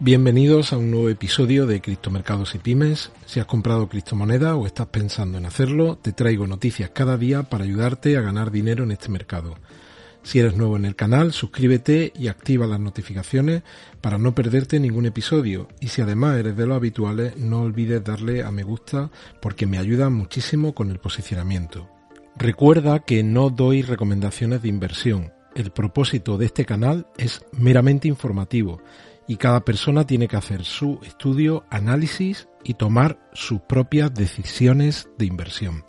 Bienvenidos a un nuevo episodio de Criptomercados y Pymes. Si has comprado criptomoneda o estás pensando en hacerlo, te traigo noticias cada día para ayudarte a ganar dinero en este mercado. Si eres nuevo en el canal, suscríbete y activa las notificaciones para no perderte ningún episodio. Y si además eres de los habituales, no olvides darle a me gusta porque me ayuda muchísimo con el posicionamiento. Recuerda que no doy recomendaciones de inversión. El propósito de este canal es meramente informativo y cada persona tiene que hacer su estudio, análisis y tomar sus propias decisiones de inversión.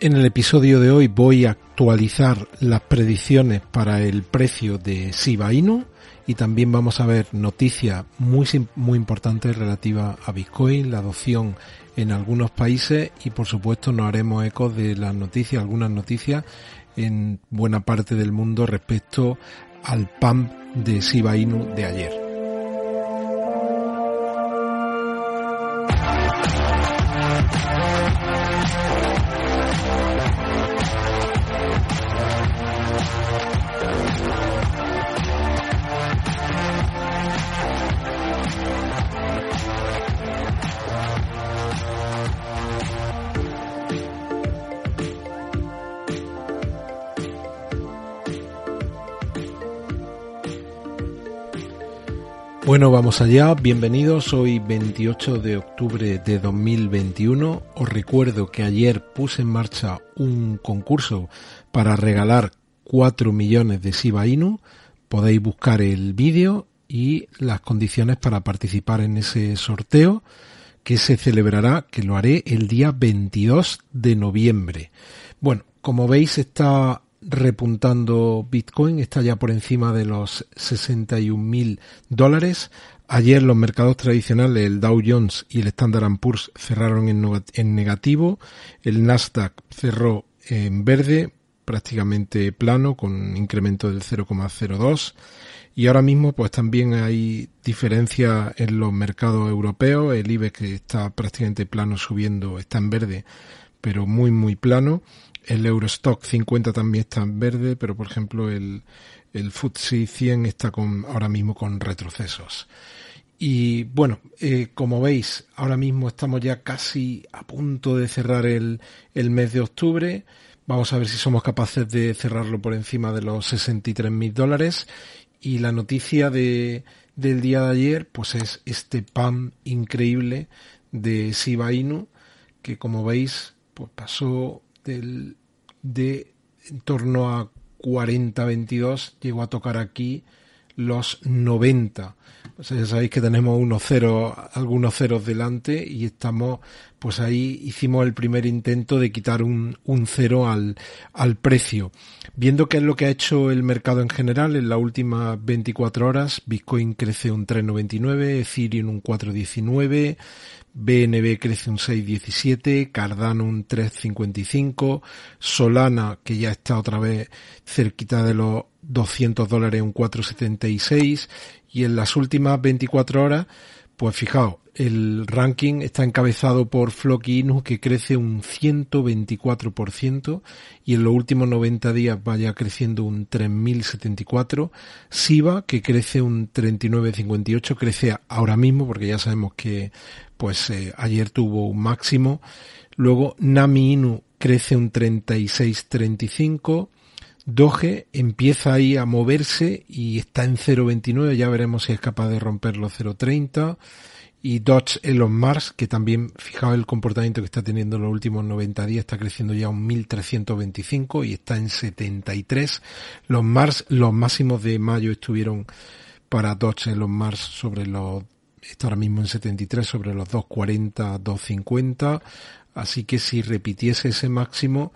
En el episodio de hoy voy a actualizar las predicciones para el precio de Shiba Inu y también vamos a ver noticias muy, muy importantes relativas a Bitcoin, la adopción en algunos países y por supuesto nos haremos eco de las noticias, algunas noticias en buena parte del mundo respecto al PAM de Shiba Inu de ayer. Bueno, vamos allá, bienvenidos, hoy 28 de octubre de 2021. Os recuerdo que ayer puse en marcha un concurso para regalar 4 millones de Shiba Inu. Podéis buscar el vídeo y las condiciones para participar en ese sorteo que se celebrará, que lo haré el día 22 de noviembre. Bueno, como veis está repuntando Bitcoin, está ya por encima de los 61 mil dólares. Ayer los mercados tradicionales, el Dow Jones y el Standard Poor's cerraron en negativo. El Nasdaq cerró en verde, prácticamente plano, con un incremento del 0,02. Y ahora mismo, pues también hay diferencia en los mercados europeos. El IBEX que está prácticamente plano subiendo, está en verde, pero muy, muy plano. El Eurostock 50 también está en verde, pero por ejemplo el, el FTSE 100 está con, ahora mismo con retrocesos. Y bueno, eh, como veis, ahora mismo estamos ya casi a punto de cerrar el, el mes de octubre. Vamos a ver si somos capaces de cerrarlo por encima de los 63 mil dólares. Y la noticia de, del día de ayer, pues es este pan increíble de Shiba Inu, que como veis, pues pasó del, de en torno a 40-22 llegó a tocar aquí los 90. O sea, ya sabéis que tenemos unos ceros, algunos ceros delante y estamos, pues ahí hicimos el primer intento de quitar un, un cero al, al precio. Viendo qué es lo que ha hecho el mercado en general en las últimas 24 horas, Bitcoin crece un 3,99, Ethereum un 4,19, BNB crece un 6,17, Cardano un 3,55, Solana, que ya está otra vez cerquita de los 200 dólares, un 4,76, y en las últimas 24 horas, pues fijaos, el ranking está encabezado por Floki Inu que crece un 124% y en los últimos 90 días vaya creciendo un 3074. Siva que crece un 3958, crece ahora mismo porque ya sabemos que pues eh, ayer tuvo un máximo. Luego Nami Inu crece un 3635. Doge empieza ahí a moverse y está en 0.29, ya veremos si es capaz de romper los 0.30 y Dodge Elon Musk, que también, fijaos el comportamiento que está teniendo en los últimos 90 días, está creciendo ya un 1325 y está en 73. Los Mars, los máximos de mayo estuvieron para Dodge Elon Musk sobre los, está ahora mismo en 73, sobre los 240, 250. Así que si repitiese ese máximo,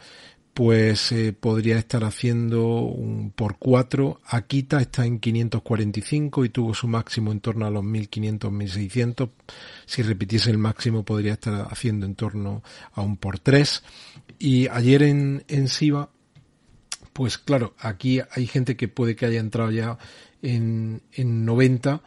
pues eh, podría estar haciendo un por 4. Akita está en 545 y tuvo su máximo en torno a los 1500, 1600. Si repitiese el máximo podría estar haciendo en torno a un por 3. Y ayer en, en SIVA, pues claro, aquí hay gente que puede que haya entrado ya en, en 90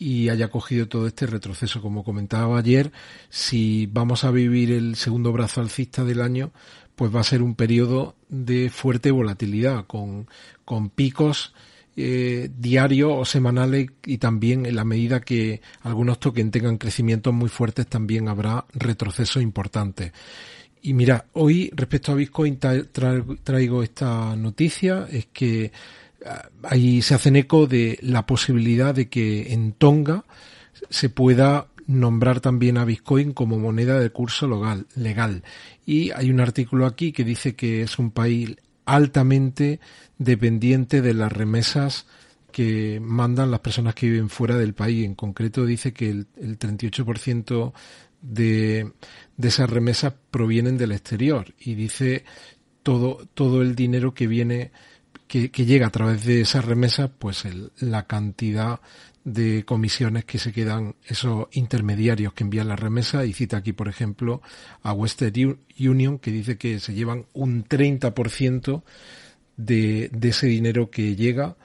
y haya cogido todo este retroceso. Como comentaba ayer, si vamos a vivir el segundo brazo alcista del año, pues va a ser un periodo de fuerte volatilidad, con, con picos eh, diarios o semanales y también en la medida que algunos tokens tengan crecimientos muy fuertes también habrá retrocesos importantes. Y mira, hoy respecto a Bitcoin traigo esta noticia, es que ah, ahí se hacen eco de la posibilidad de que en Tonga se pueda nombrar también a Bitcoin como moneda de curso legal, legal. Y hay un artículo aquí que dice que es un país altamente dependiente de las remesas que mandan las personas que viven fuera del país. En concreto dice que el, el 38% de, de esas remesas provienen del exterior y dice todo, todo el dinero que viene, que, que llega a través de esas remesas, pues el, la cantidad de comisiones que se quedan esos intermediarios que envían la remesa y cita aquí por ejemplo a Western Union que dice que se llevan un 30% de, de ese dinero que llega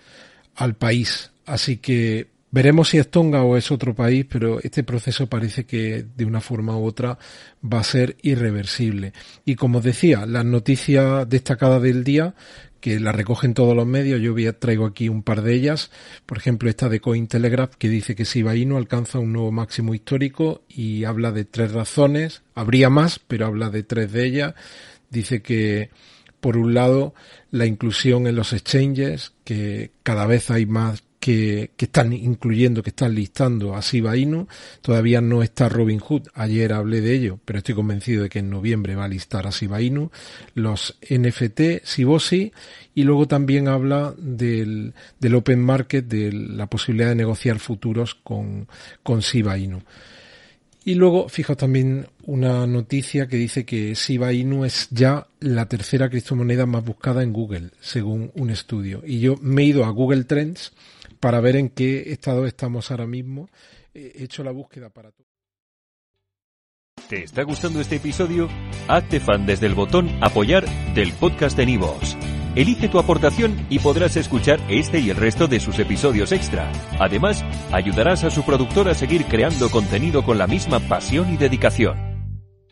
al país. Así que veremos si es Tonga o es otro país, pero este proceso parece que de una forma u otra va a ser irreversible. Y como decía, las noticias destacadas del día que la recogen todos los medios. Yo traigo aquí un par de ellas. Por ejemplo, esta de Cointelegraph que dice que si Inu alcanza un nuevo máximo histórico y habla de tres razones. Habría más, pero habla de tres de ellas. Dice que por un lado, la inclusión en los exchanges, que cada vez hay más que, están incluyendo, que están listando a Shiba Inu. Todavía no está Robin Hood. Ayer hablé de ello, pero estoy convencido de que en noviembre va a listar a Shiba Inu. Los NFT, Sibosi. Y luego también habla del, del Open Market, de la posibilidad de negociar futuros con, con Shiba Inu. Y luego, fijaos también una noticia que dice que Shiba Inu es ya la tercera criptomoneda más buscada en Google, según un estudio. Y yo me he ido a Google Trends para ver en qué estado estamos ahora mismo. He hecho la búsqueda para todo. ¿Te está gustando este episodio? Hazte fan desde el botón apoyar del podcast de Nivos. Elige tu aportación y podrás escuchar este y el resto de sus episodios extra. Además, ayudarás a su productor a seguir creando contenido con la misma pasión y dedicación.